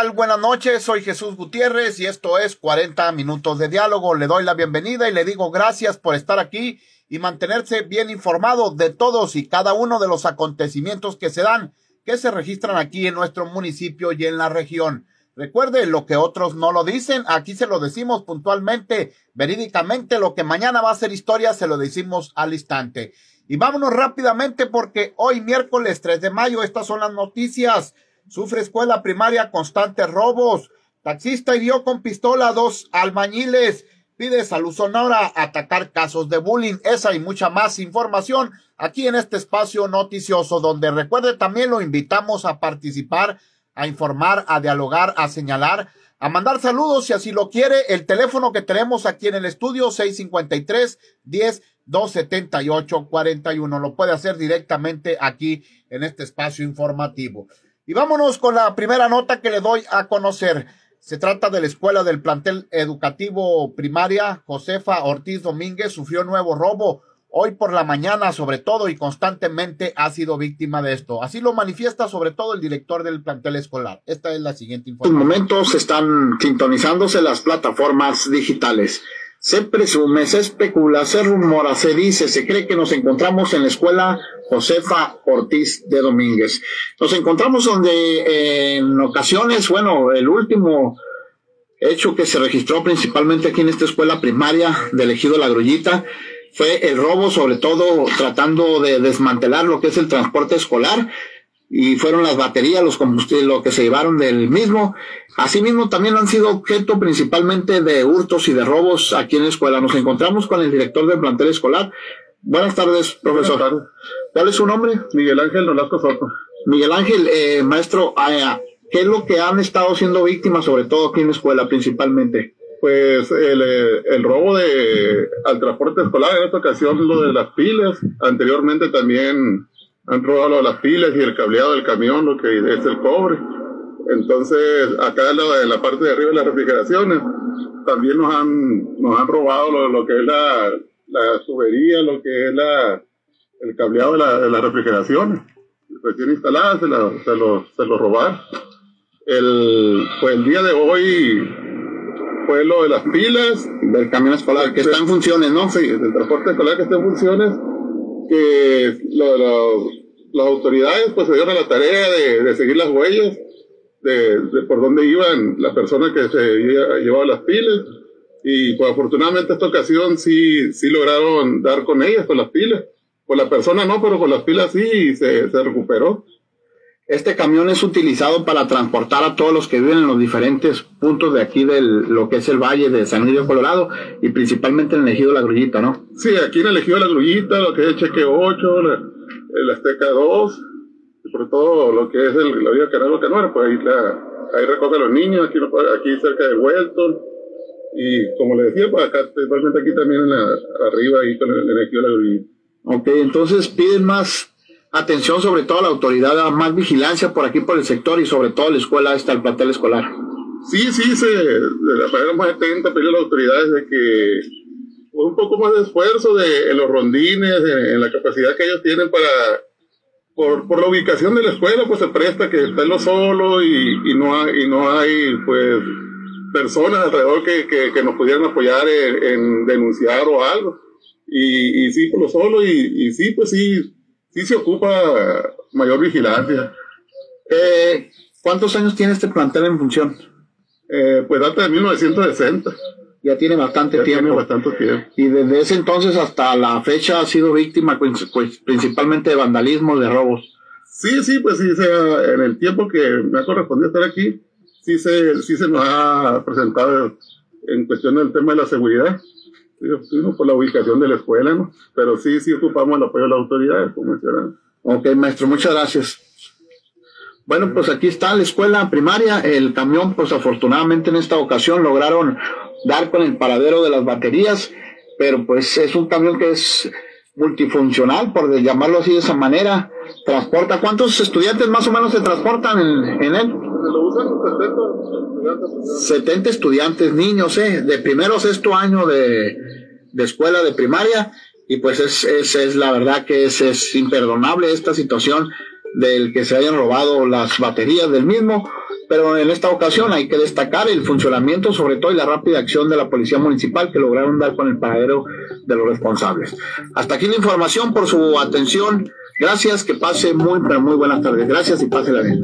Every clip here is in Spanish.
Tal? Buenas noches, soy Jesús Gutiérrez y esto es 40 minutos de diálogo. Le doy la bienvenida y le digo gracias por estar aquí y mantenerse bien informado de todos y cada uno de los acontecimientos que se dan, que se registran aquí en nuestro municipio y en la región. Recuerde lo que otros no lo dicen, aquí se lo decimos puntualmente, verídicamente, lo que mañana va a ser historia se lo decimos al instante. Y vámonos rápidamente porque hoy miércoles 3 de mayo estas son las noticias. Sufre escuela primaria constantes robos. Taxista hirió con pistola a dos albañiles. Pide salud sonora atacar casos de bullying. Esa y mucha más información aquí en este espacio noticioso donde recuerde también lo invitamos a participar, a informar, a dialogar, a señalar, a mandar saludos si así lo quiere. El teléfono que tenemos aquí en el estudio 653 10 278 41. Lo puede hacer directamente aquí en este espacio informativo. Y vámonos con la primera nota que le doy a conocer. Se trata de la escuela del plantel educativo primaria. Josefa Ortiz Domínguez sufrió nuevo robo. Hoy por la mañana, sobre todo y constantemente, ha sido víctima de esto. Así lo manifiesta sobre todo el director del plantel escolar. Esta es la siguiente información. En momentos están sintonizándose las plataformas digitales. Se presume, se especula, se rumora, se dice, se cree que nos encontramos en la escuela Josefa Ortiz de Domínguez. Nos encontramos donde eh, en ocasiones, bueno, el último hecho que se registró principalmente aquí en esta escuela primaria de Ejido La Grullita fue el robo, sobre todo tratando de desmantelar lo que es el transporte escolar y fueron las baterías, los combustibles, lo que se llevaron del mismo. Asimismo, también han sido objeto principalmente de hurtos y de robos aquí en la escuela. Nos encontramos con el director del plantel escolar. Buenas tardes, profesor. ¿Cuál es su nombre? Miguel Ángel Nolasco Soto. Miguel Ángel, eh, maestro, ah, ¿qué es lo que han estado siendo víctimas, sobre todo aquí en la escuela, principalmente? Pues el, eh, el robo de al transporte escolar, en esta ocasión lo de las pilas, anteriormente también han robado las pilas y el cableado del camión, lo que es el cobre. Entonces, acá en la, parte de arriba de las refrigeraciones, también nos han, nos han robado lo, que es la, la tubería, lo que es la, el cableado de, la, de las refrigeraciones. Recién instaladas se, la, se, lo, se lo robaron. El, pues el día de hoy fue lo de las pilas. Del camión escolar, que está en funciones, ¿no? Sí, del transporte escolar que está en funciones que las autoridades pues se dieron la tarea de, seguir las huellas de, por dónde iban las personas que se llevaban las pilas y pues afortunadamente esta ocasión sí, sí lograron dar con ellas, con las pilas. Con la persona no, pero con las pilas sí se, se recuperó. Este camión es utilizado para transportar a todos los que viven en los diferentes puntos de aquí de lo que es el valle de San Miguel Colorado y principalmente en el ejido La Grullita, ¿no? Sí, aquí en el ejido La Grullita, lo que es Cheque 8, el Azteca 2, por todo lo que es el, la vía Canal Canuera, pues ahí, la, ahí recoge a los niños, aquí, aquí cerca de Welton, y como le decía, pues acá, principalmente aquí también en la, arriba, ahí con el, el ejido La Grullita. Ok, entonces piden más atención sobre todo a la autoridad, más vigilancia por aquí por el sector y sobre todo la escuela, está el plantel escolar. Sí, sí, se, de la manera más atenta pedir a las autoridades de que pues, un poco más de esfuerzo de, en los rondines, en, la capacidad que ellos tienen para, por, por la ubicación de la escuela, pues se presta que está en lo solo y, y, no hay, y no hay, pues, personas alrededor que, que, que nos pudieran apoyar en, denunciar o algo. Y, y sí, por lo solo, y, y sí, pues sí, sí se ocupa mayor vigilancia. Eh, ¿Cuántos años tiene este plantel en función? Eh, pues data de 1960. Ya tiene bastante ya tiempo. Tiene bastante tiempo. Y desde ese entonces hasta la fecha ha sido víctima pues, pues principalmente de vandalismo, de robos. Sí, sí, pues sí, sea, en el tiempo que me ha correspondido estar aquí, sí se, sí se nos ha presentado en cuestión del tema de la seguridad. por la ubicación de la escuela, ¿no? Pero sí, sí ocupamos el apoyo de las autoridades, como mencionaron. Ok, maestro, muchas gracias. Bueno, pues aquí está la escuela primaria. El camión, pues afortunadamente en esta ocasión lograron dar con el paradero de las baterías, pero pues es un camión que es multifuncional, por llamarlo así de esa manera. Transporta, ¿cuántos estudiantes más o menos se transportan en, en él? Lo usan 70 estudiantes. estudiantes, niños, ¿eh? De primero sexto año de, de escuela de primaria. Y pues es, es, es la verdad que es, es imperdonable esta situación del que se hayan robado las baterías del mismo pero en esta ocasión hay que destacar el funcionamiento, sobre todo, y la rápida acción de la Policía Municipal que lograron dar con el paradero de los responsables. Hasta aquí la información por su atención. Gracias, que pase muy, pero muy buenas tardes. Gracias y pase la bien.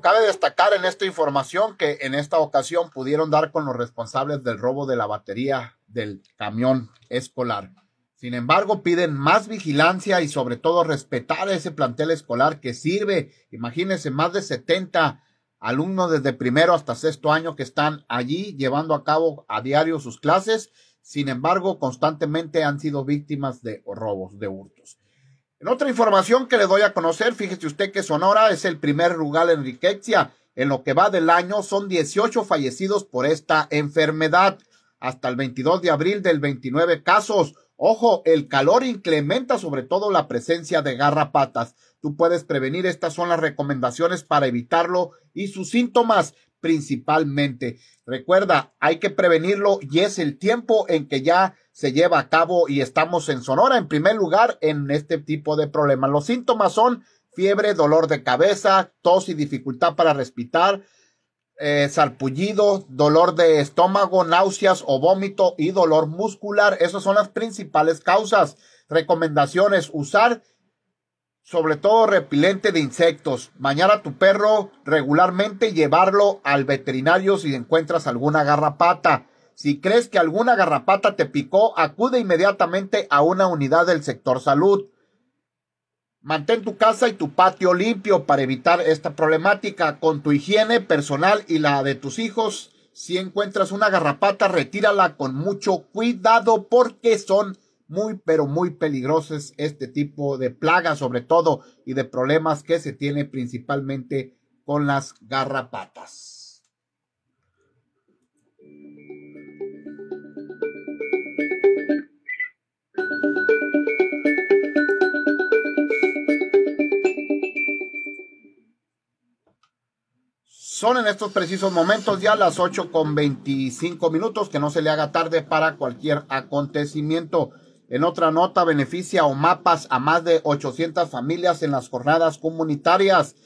Cabe destacar en esta información que en esta ocasión pudieron dar con los responsables del robo de la batería del camión escolar. Sin embargo, piden más vigilancia y sobre todo respetar ese plantel escolar que sirve. Imagínense, más de 70 alumnos desde primero hasta sexto año que están allí llevando a cabo a diario sus clases. Sin embargo, constantemente han sido víctimas de robos, de hurtos. Otra información que le doy a conocer, fíjese usted que Sonora es el primer lugar en riqueza. En lo que va del año son 18 fallecidos por esta enfermedad hasta el 22 de abril del 29 casos. Ojo, el calor incrementa sobre todo la presencia de garrapatas. Tú puedes prevenir, estas son las recomendaciones para evitarlo y sus síntomas principalmente. Recuerda, hay que prevenirlo y es el tiempo en que ya se lleva a cabo y estamos en Sonora en primer lugar en este tipo de problemas. Los síntomas son fiebre, dolor de cabeza, tos y dificultad para respirar, eh, sarpullido, dolor de estómago, náuseas o vómito y dolor muscular. Esas son las principales causas. Recomendaciones, usar sobre todo repelente de insectos. Bañar a tu perro regularmente y llevarlo al veterinario si encuentras alguna garrapata. Si crees que alguna garrapata te picó, acude inmediatamente a una unidad del sector salud. Mantén tu casa y tu patio limpio para evitar esta problemática con tu higiene personal y la de tus hijos. Si encuentras una garrapata, retírala con mucho cuidado porque son muy, pero muy peligrosos este tipo de plagas, sobre todo, y de problemas que se tiene principalmente con las garrapatas. Son en estos precisos momentos ya las 8 con 25 minutos, que no se le haga tarde para cualquier acontecimiento. En otra nota, beneficia o mapas a más de 800 familias en las jornadas comunitarias,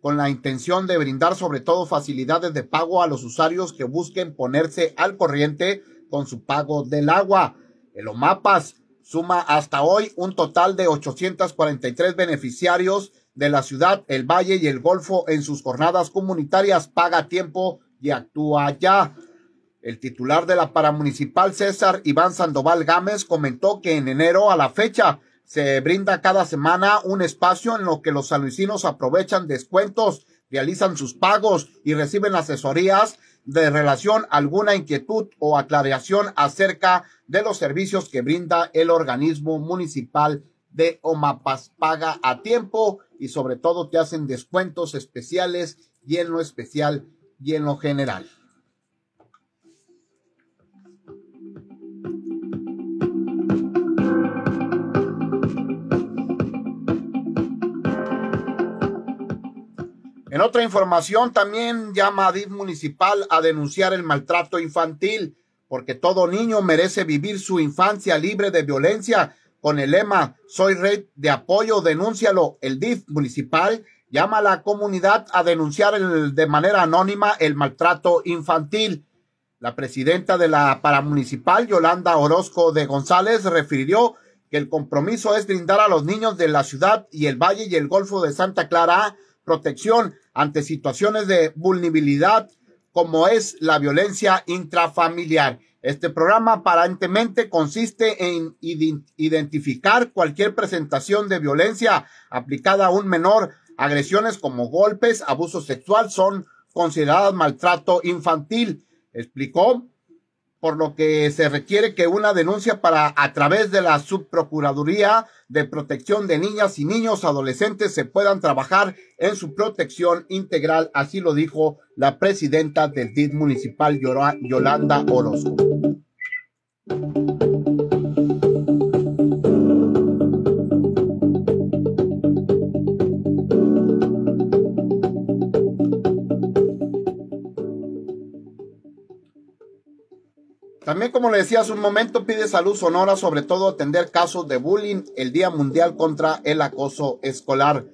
con la intención de brindar sobre todo facilidades de pago a los usuarios que busquen ponerse al corriente con su pago del agua. El OMAPAS suma hasta hoy un total de 843 beneficiarios de la ciudad, el Valle y el Golfo en sus jornadas comunitarias paga tiempo y actúa ya. El titular de la paramunicipal César Iván Sandoval Gámez comentó que en enero a la fecha se brinda cada semana un espacio en lo que los saluicinos aprovechan descuentos, realizan sus pagos y reciben asesorías de relación alguna inquietud o aclaración acerca de los servicios que brinda el organismo municipal de Omapas. Paga a tiempo y sobre todo te hacen descuentos especiales y en lo especial y en lo general. En otra información, también llama a DIF municipal a denunciar el maltrato infantil, porque todo niño merece vivir su infancia libre de violencia con el lema Soy red de apoyo, denúncialo. El DIF municipal llama a la comunidad a denunciar de manera anónima el maltrato infantil. La presidenta de la paramunicipal, Yolanda Orozco de González, refirió que el compromiso es brindar a los niños de la ciudad y el Valle y el Golfo de Santa Clara protección ante situaciones de vulnerabilidad como es la violencia intrafamiliar. Este programa aparentemente consiste en identificar cualquier presentación de violencia aplicada a un menor Agresiones como golpes, abuso sexual son consideradas maltrato infantil, explicó, por lo que se requiere que una denuncia para a través de la Subprocuraduría de Protección de Niñas y Niños Adolescentes se puedan trabajar en su protección integral, así lo dijo la presidenta del DID municipal Yolanda Orozco. Como le decía hace un momento, pide salud sonora, sobre todo atender casos de bullying, el Día Mundial contra el Acoso Escolar.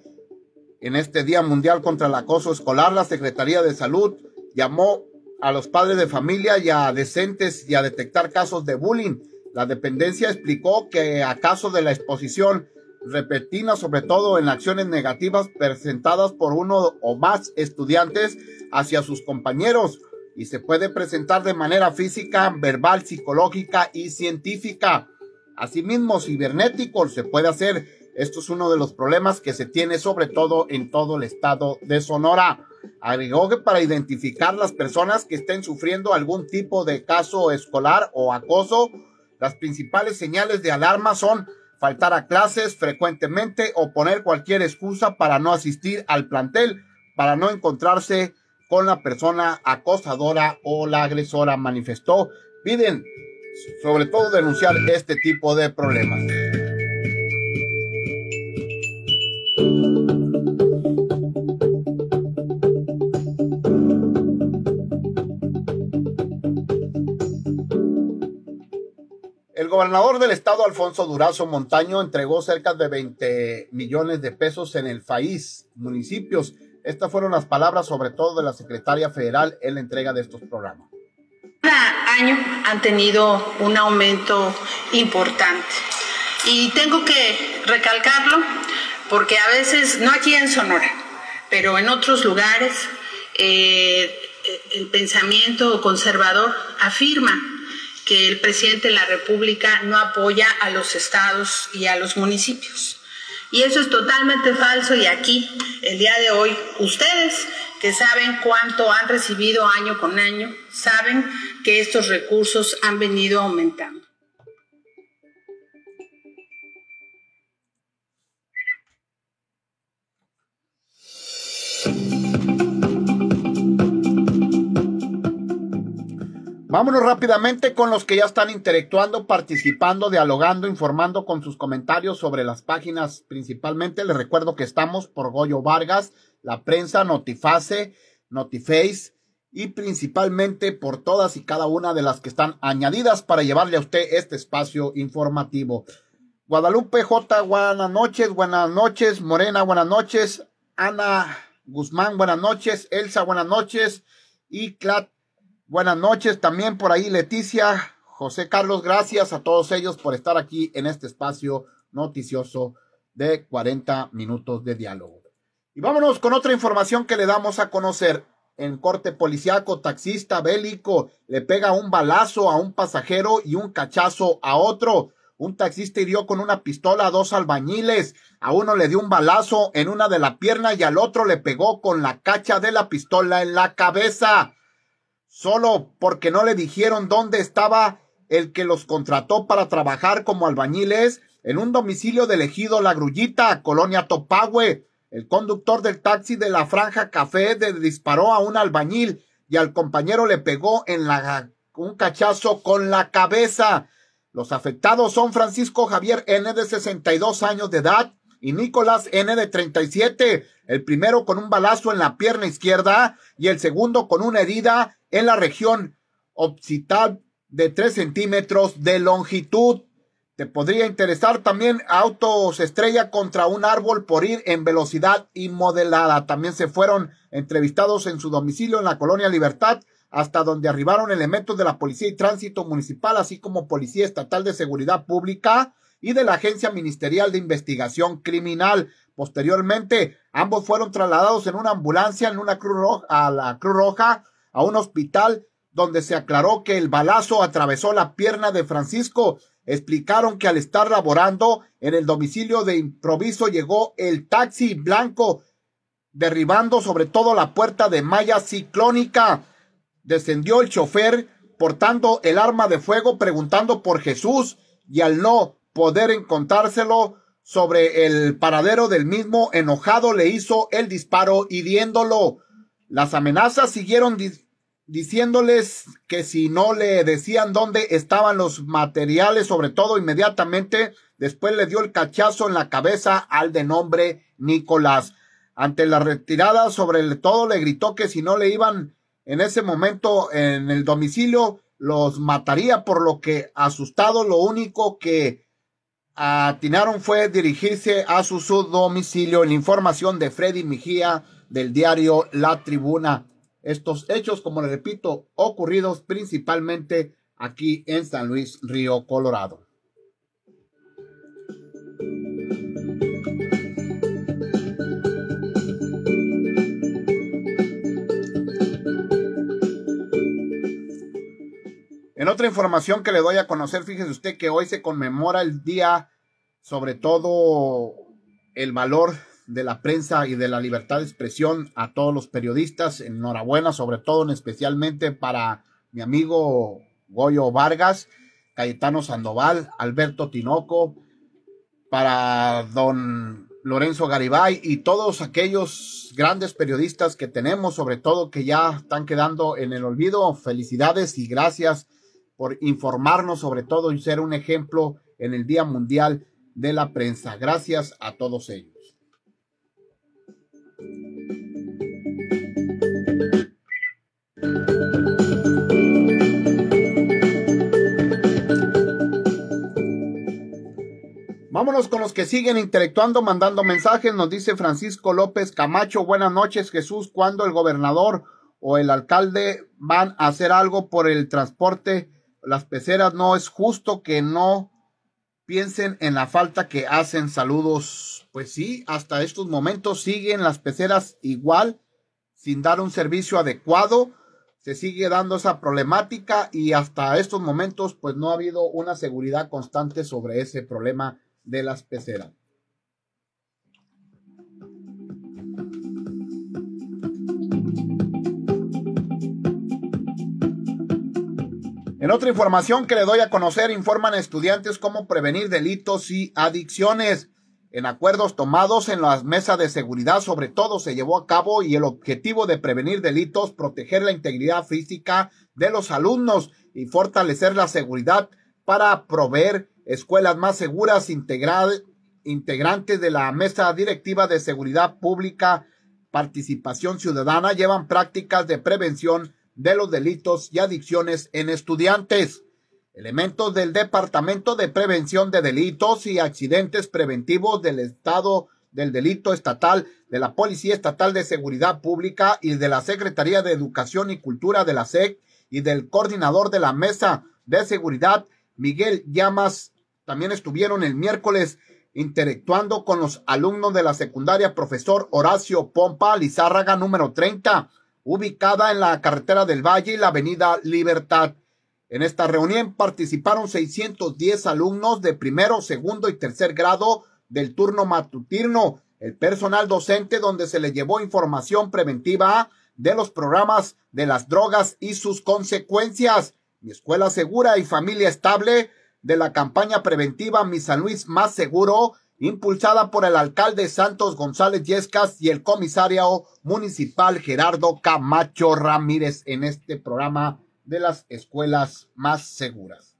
En este Día Mundial contra el Acoso Escolar, la Secretaría de Salud llamó a los padres de familia y a decentes y a detectar casos de bullying. La dependencia explicó que a caso de la exposición repentina, sobre todo en acciones negativas presentadas por uno o más estudiantes hacia sus compañeros, y se puede presentar de manera física, verbal, psicológica y científica. Asimismo, cibernético se puede hacer. Esto es uno de los problemas que se tiene sobre todo en todo el estado de Sonora. Agregó que para identificar las personas que estén sufriendo algún tipo de caso escolar o acoso, las principales señales de alarma son faltar a clases frecuentemente o poner cualquier excusa para no asistir al plantel, para no encontrarse con la persona acosadora o la agresora, manifestó. Piden sobre todo denunciar este tipo de problemas. El gobernador del estado, Alfonso Durazo Montaño, entregó cerca de 20 millones de pesos en el país, municipios estas fueron las palabras sobre todo de la secretaria federal en la entrega de estos programas. Cada año han tenido un aumento importante y tengo que recalcarlo porque a veces, no aquí en Sonora, pero en otros lugares, eh, el pensamiento conservador afirma que el presidente de la República no apoya a los estados y a los municipios. Y eso es totalmente falso y aquí, el día de hoy, ustedes que saben cuánto han recibido año con año, saben que estos recursos han venido aumentando. Vámonos rápidamente con los que ya están interactuando, participando, dialogando, informando con sus comentarios sobre las páginas principalmente. Les recuerdo que estamos por Goyo Vargas, la prensa, Notiface, Notiface y principalmente por todas y cada una de las que están añadidas para llevarle a usted este espacio informativo. Guadalupe J, buenas noches, buenas noches. Morena, buenas noches. Ana Guzmán, buenas noches. Elsa, buenas noches. Y Clat Buenas noches también por ahí, Leticia, José Carlos, gracias a todos ellos por estar aquí en este espacio noticioso de 40 minutos de diálogo. Y vámonos con otra información que le damos a conocer. En corte policiaco, taxista bélico le pega un balazo a un pasajero y un cachazo a otro. Un taxista hirió con una pistola a dos albañiles. A uno le dio un balazo en una de la pierna y al otro le pegó con la cacha de la pistola en la cabeza solo porque no le dijeron dónde estaba el que los contrató para trabajar como albañiles en un domicilio del ejido La Grullita, Colonia Topagüe. El conductor del taxi de la Franja Café disparó a un albañil y al compañero le pegó en la, un cachazo con la cabeza. Los afectados son Francisco Javier N. de 62 años de edad y Nicolás N. de 37, el primero con un balazo en la pierna izquierda y el segundo con una herida en la región occipital de 3 centímetros de longitud. Te podría interesar también autos estrella contra un árbol por ir en velocidad inmodelada. También se fueron entrevistados en su domicilio en la colonia Libertad, hasta donde arribaron elementos de la Policía y Tránsito Municipal, así como Policía Estatal de Seguridad Pública y de la Agencia Ministerial de Investigación Criminal. Posteriormente, ambos fueron trasladados en una ambulancia en una Cruz Roja, a la Cruz Roja a un hospital donde se aclaró que el balazo atravesó la pierna de Francisco. Explicaron que al estar laborando en el domicilio de improviso llegó el taxi blanco derribando sobre todo la puerta de malla ciclónica. Descendió el chofer portando el arma de fuego preguntando por Jesús y al no poder encontrárselo sobre el paradero del mismo enojado le hizo el disparo hiriéndolo. Las amenazas siguieron diciéndoles que si no le decían dónde estaban los materiales, sobre todo inmediatamente, después le dio el cachazo en la cabeza al de nombre Nicolás. Ante la retirada sobre todo le gritó que si no le iban en ese momento en el domicilio, los mataría, por lo que asustado lo único que atinaron fue dirigirse a su domicilio. En la información de Freddy Mejía del diario La Tribuna. Estos hechos, como le repito, ocurridos principalmente aquí en San Luis Río Colorado. En otra información que le doy a conocer, fíjese usted que hoy se conmemora el día, sobre todo el valor de la prensa y de la libertad de expresión a todos los periodistas. Enhorabuena, sobre todo, especialmente para mi amigo Goyo Vargas, Cayetano Sandoval, Alberto Tinoco, para don Lorenzo Garibay y todos aquellos grandes periodistas que tenemos, sobre todo que ya están quedando en el olvido. Felicidades y gracias por informarnos sobre todo y ser un ejemplo en el Día Mundial de la Prensa. Gracias a todos ellos. Vámonos con los que siguen intelectuando, mandando mensajes. Nos dice Francisco López Camacho, buenas noches Jesús, ¿cuándo el gobernador o el alcalde van a hacer algo por el transporte las peceras, no es justo que no piensen en la falta que hacen. Saludos. Pues sí, hasta estos momentos siguen las peceras igual, sin dar un servicio adecuado. Se sigue dando esa problemática y hasta estos momentos pues no ha habido una seguridad constante sobre ese problema de las peceras. En otra información que le doy a conocer, informan estudiantes cómo prevenir delitos y adicciones. En acuerdos tomados en las mesas de seguridad, sobre todo, se llevó a cabo y el objetivo de prevenir delitos, proteger la integridad física de los alumnos y fortalecer la seguridad para proveer escuelas más seguras, integrantes de la mesa directiva de seguridad pública, participación ciudadana, llevan prácticas de prevención de los delitos y adicciones en estudiantes. Elementos del Departamento de Prevención de Delitos y Accidentes Preventivos del Estado del Delito Estatal, de la Policía Estatal de Seguridad Pública y de la Secretaría de Educación y Cultura de la SEC y del coordinador de la Mesa de Seguridad, Miguel Llamas, también estuvieron el miércoles interactuando con los alumnos de la secundaria profesor Horacio Pompa Lizárraga número 30 ubicada en la carretera del Valle y la avenida Libertad. En esta reunión participaron 610 alumnos de primero, segundo y tercer grado del turno matutino, el personal docente donde se le llevó información preventiva de los programas de las drogas y sus consecuencias, mi escuela segura y familia estable, de la campaña preventiva Mi San Luis Más Seguro, impulsada por el alcalde Santos González Yescas y el comisario municipal Gerardo Camacho Ramírez en este programa de las escuelas más seguras.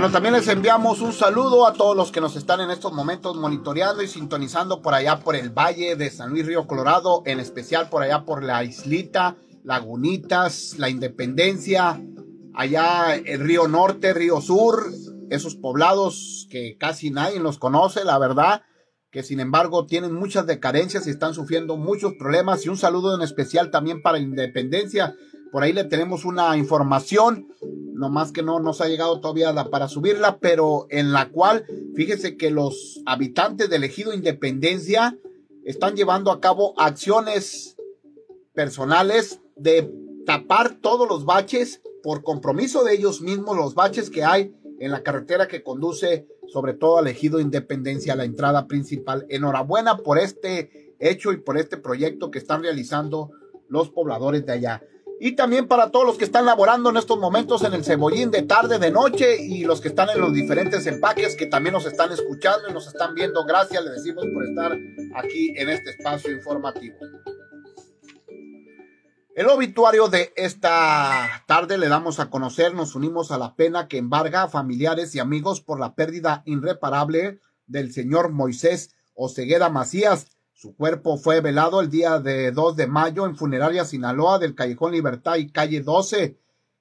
Bueno, también les enviamos un saludo a todos los que nos están en estos momentos monitoreando y sintonizando por allá por el Valle de San Luis Río Colorado, en especial por allá por la Islita, Lagunitas, la Independencia, allá el Río Norte, Río Sur, esos poblados que casi nadie los conoce, la verdad, que sin embargo tienen muchas decadencias y están sufriendo muchos problemas. Y un saludo en especial también para la Independencia. Por ahí le tenemos una información más que no nos ha llegado todavía para subirla, pero en la cual, fíjese que los habitantes del ejido Independencia están llevando a cabo acciones personales de tapar todos los baches por compromiso de ellos mismos los baches que hay en la carretera que conduce sobre todo al ejido Independencia, a la entrada principal. Enhorabuena por este hecho y por este proyecto que están realizando los pobladores de allá. Y también para todos los que están laborando en estos momentos en el cebollín de tarde, de noche y los que están en los diferentes empaques que también nos están escuchando y nos están viendo. Gracias, le decimos por estar aquí en este espacio informativo. El obituario de esta tarde le damos a conocer, nos unimos a la pena que embarga a familiares y amigos por la pérdida irreparable del señor Moisés Oceguera Macías, su cuerpo fue velado el día de 2 de mayo en Funeraria Sinaloa del Callejón Libertad y Calle 12.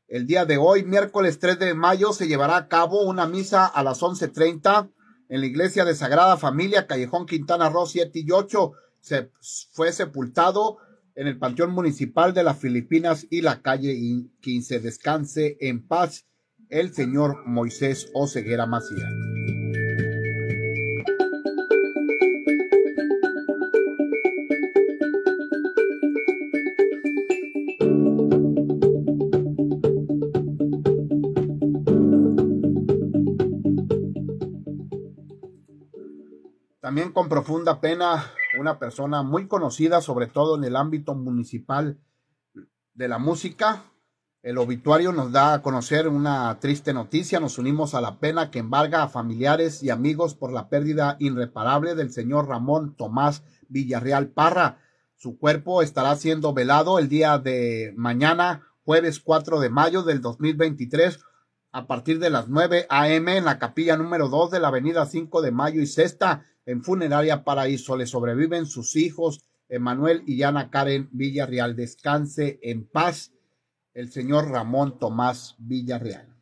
El día de hoy, miércoles 3 de mayo, se llevará a cabo una misa a las 11.30 en la iglesia de Sagrada Familia, Callejón Quintana Roo 7 y 8. Se fue sepultado en el Panteón Municipal de las Filipinas y la calle 15. Descanse en paz el señor Moisés Oceguera Macías. Con profunda pena, una persona muy conocida, sobre todo en el ámbito municipal de la música. El obituario nos da a conocer una triste noticia. Nos unimos a la pena que embarga a familiares y amigos por la pérdida irreparable del señor Ramón Tomás Villarreal Parra. Su cuerpo estará siendo velado el día de mañana, jueves 4 de mayo del 2023, a partir de las 9 a.m. en la capilla número 2 de la avenida 5 de mayo y sexta en Funeraria Paraíso. Le sobreviven sus hijos, Emanuel y Ana Karen Villarreal. Descanse en paz el señor Ramón Tomás Villarreal.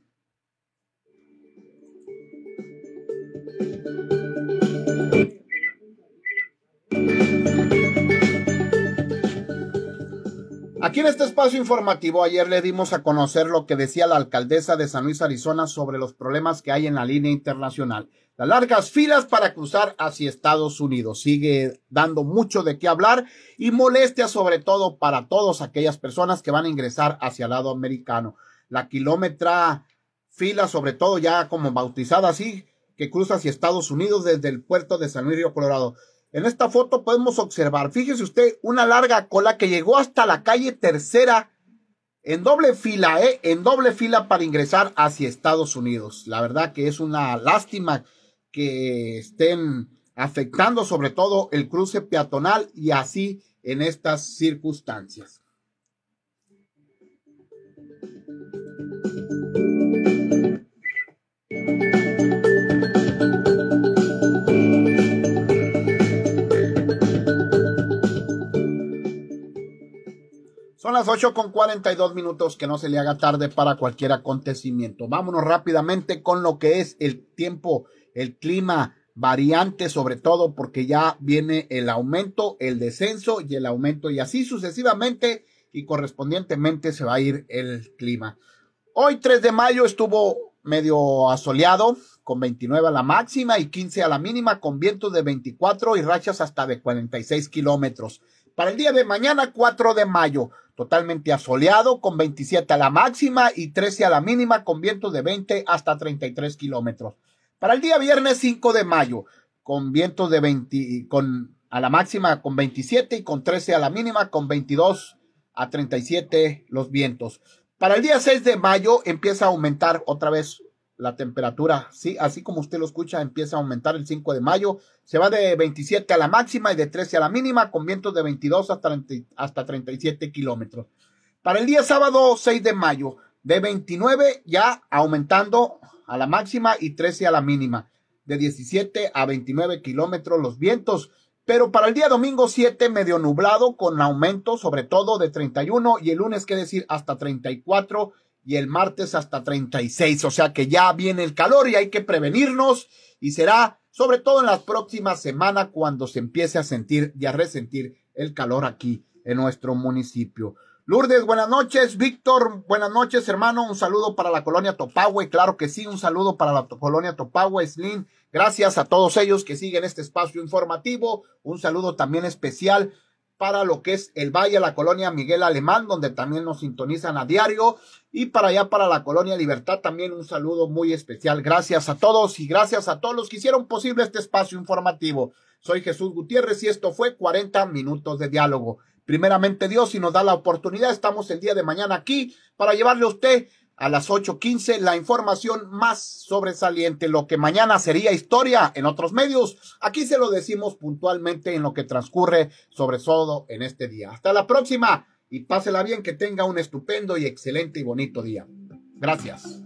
Aquí en este espacio informativo ayer le dimos a conocer lo que decía la alcaldesa de San Luis, Arizona sobre los problemas que hay en la línea internacional. Las largas filas para cruzar hacia Estados Unidos sigue dando mucho de qué hablar y molestia sobre todo para todas aquellas personas que van a ingresar hacia el lado americano. La kilómetra fila, sobre todo ya como bautizada así, que cruza hacia Estados Unidos desde el puerto de San Luis Río Colorado. En esta foto podemos observar, fíjese usted, una larga cola que llegó hasta la calle tercera en doble fila, ¿eh? En doble fila para ingresar hacia Estados Unidos. La verdad que es una lástima que estén afectando sobre todo el cruce peatonal y así en estas circunstancias. Las 8 con 42 minutos, que no se le haga tarde para cualquier acontecimiento. Vámonos rápidamente con lo que es el tiempo, el clima variante, sobre todo porque ya viene el aumento, el descenso y el aumento y así sucesivamente y correspondientemente se va a ir el clima. Hoy 3 de mayo estuvo medio asoleado con 29 a la máxima y 15 a la mínima con vientos de 24 y rachas hasta de 46 kilómetros. Para el día de mañana 4 de mayo totalmente asoleado con 27 a la máxima y 13 a la mínima con vientos de 20 hasta 33 kilómetros. Para el día viernes 5 de mayo con vientos de 20 con a la máxima con 27 y con 13 a la mínima con 22 a 37 los vientos. Para el día 6 de mayo empieza a aumentar otra vez la temperatura, sí, así como usted lo escucha, empieza a aumentar el 5 de mayo, se va de 27 a la máxima y de 13 a la mínima, con vientos de 22 hasta, 30, hasta 37 kilómetros. Para el día sábado 6 de mayo, de 29 ya aumentando a la máxima y 13 a la mínima, de 17 a 29 kilómetros los vientos. Pero para el día domingo 7, medio nublado, con aumento sobre todo de 31 y el lunes, que decir, hasta 34 y el martes hasta 36. O sea que ya viene el calor y hay que prevenirnos y será sobre todo en las próximas semanas cuando se empiece a sentir y a resentir el calor aquí en nuestro municipio. Lourdes, buenas noches. Víctor, buenas noches, hermano. Un saludo para la colonia Topagüe. Claro que sí, un saludo para la colonia Topagüe, Slin. Gracias a todos ellos que siguen este espacio informativo. Un saludo también especial para lo que es el Valle, la colonia Miguel Alemán, donde también nos sintonizan a diario. Y para allá, para la colonia Libertad, también un saludo muy especial. Gracias a todos y gracias a todos los que hicieron posible este espacio informativo. Soy Jesús Gutiérrez y esto fue 40 minutos de diálogo. Primeramente Dios, si nos da la oportunidad, estamos el día de mañana aquí para llevarle a usted a las 8.15 la información más sobresaliente, lo que mañana sería historia en otros medios. Aquí se lo decimos puntualmente en lo que transcurre, sobre todo en este día. Hasta la próxima y pásela bien, que tenga un estupendo y excelente y bonito día. Gracias.